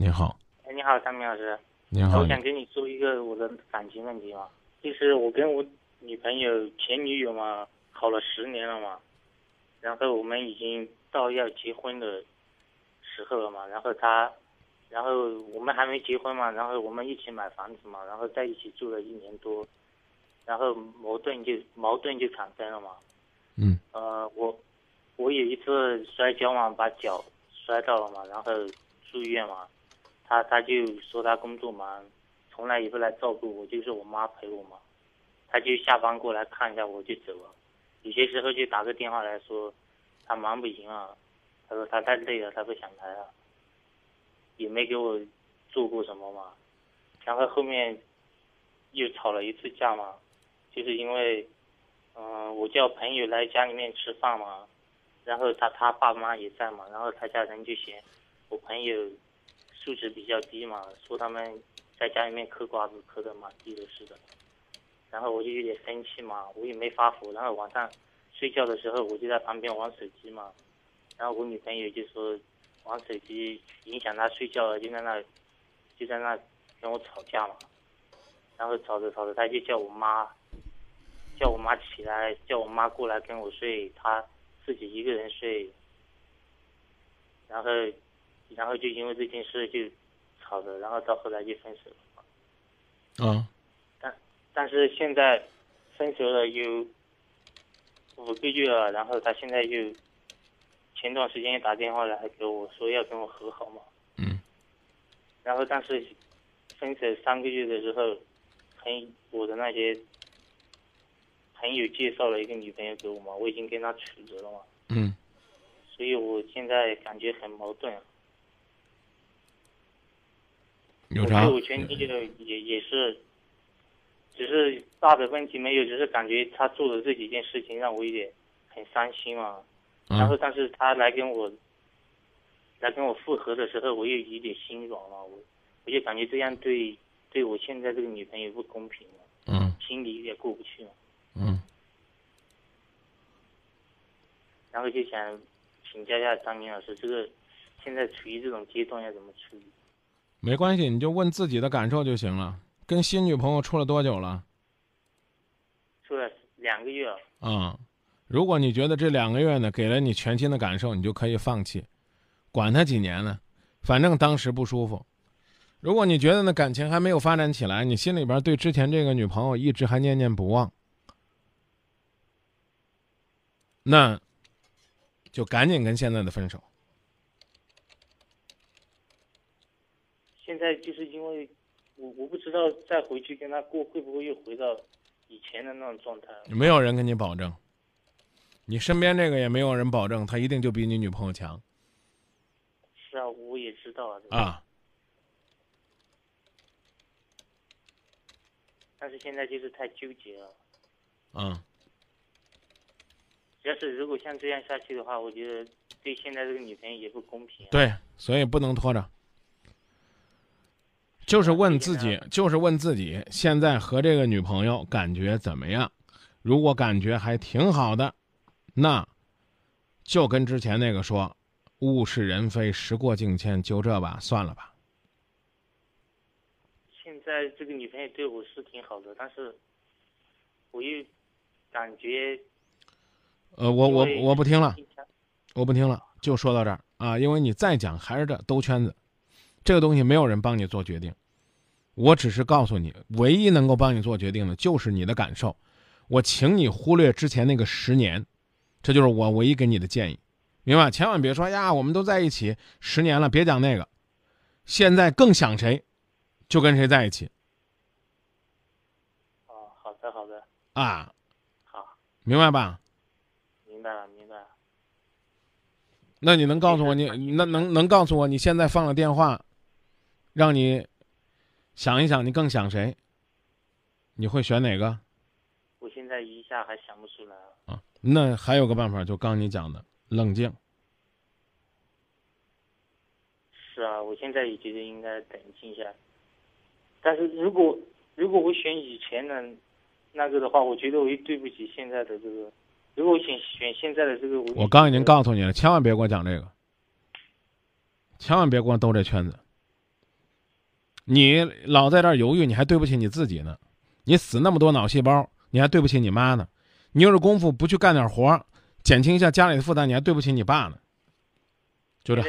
你好，哎，你好，张明老师。你好。我，想跟你说一个我的感情问题嘛，就是我跟我女朋友前女友嘛，好了十年了嘛，然后我们已经到要结婚的时候了嘛，然后她，然后我们还没结婚嘛，然后我们一起买房子嘛，然后在一起住了一年多，然后矛盾就矛盾就产生了嘛，嗯。呃，我我有一次摔跤嘛，把脚摔到了嘛，然后住院嘛，他他就说他工作忙，从来也不来照顾我，就是我妈陪我嘛，他就下班过来看一下我就走了，有些时候就打个电话来说他忙不赢啊，他说他太累了，他不想来了，也没给我做过什么嘛，然后后面又吵了一次架嘛，就是因为。嗯，我叫朋友来家里面吃饭嘛，然后他他爸妈也在嘛，然后他家人就嫌我朋友素质比较低嘛，说他们在家里面嗑瓜子嗑的满地都是的，然后我就有点生气嘛，我也没发火，然后晚上睡觉的时候我就在旁边玩手机嘛，然后我女朋友就说玩手机影响她睡觉了，就在那就在那跟我吵架嘛，然后吵着吵着，她就叫我妈。叫我妈起来，叫我妈过来跟我睡，她自己一个人睡。然后，然后就因为这件事就吵着，然后到后来就分手了。啊，但但是现在分手了有五个月了，然后他现在又前段时间又打电话来给我说要跟我和好嘛。嗯然后但是分手三个月的时候，朋我的那些朋友介绍了一个女朋友给我嘛，我已经跟他处着了嘛，嗯，所以我现在感觉很矛盾。有啥我前女友也也是，只是大的问题没有，只是感觉他做的这几件事情让我有点很伤心嘛。然后啊，但是他来跟我来跟我复合的时候，我又有点心软了，我我就感觉这样对对我现在这个女朋友不公平了，嗯心里有点过不去了。嗯，然后就想请教一下张明老师，这个现在处于这种阶段要怎么处理？没关系，你就问自己的感受就行了。跟新女朋友处了多久了？处了两个月了，啊、如果你觉得这两个月呢给了你全新的感受，你就可以放弃，管他几年呢，反正当时不舒服。如果你觉得呢感情还没有发展起来，你心里边对之前这个女朋友一直还念念不忘，那就赶紧跟现在的分手。现在就是因为我我不知道再回去跟他过会不会又回到以前的那种状态。没有人跟你保证，你身边这个也没有人保证他一定就比你女朋友强是啊，我也知道啊，啊。但是现在就是太纠结了。嗯，要是如果像这样下去的话，我觉得对现在这个女朋友也不公平、啊。对，所以不能拖着。就是问自己，就是问自己，现在和这个女朋友感觉怎么样？如果感觉还挺好的，那就跟之前那个说，物是人非，时过境迁，就这吧，算了吧。现在这个女朋友对我是挺好的，但是我又感觉呃，我我我不听了，我不听了，就说到这儿啊，因为你再讲还是这兜圈子，这个东西没有人帮你做决定，我只是告诉你，唯一能够帮你做决定的就是你的感受。我请你忽略之前那个十年，这就是我唯一给你的建议，明白？千万别说呀，我们都在一起十年了，别讲那个，现在更想谁，就跟谁在一起哦，好的好的，啊，好，明白吧？明白了明白了。那你能告诉我你那能能告诉我你现在放了电话，让你想一想，你更想谁？你会选哪个我现在一下还想不出来了。啊？那还有个办法，就刚你讲的，冷静。是啊，我现在也觉得应该冷静一下。但是如果如果我选以前的那个的话，我觉得我又对不起现在的这个。如果我选选现在的这个，我我刚已经告诉你了，千万别给我讲这个，千万别给我兜这圈子。你老在这儿犹豫，你还对不起你自己呢。你死那么多脑细胞，你还对不起你妈呢。你有这功夫不去干点活，减轻一下家里的负担，你还对不起你爸呢。就这。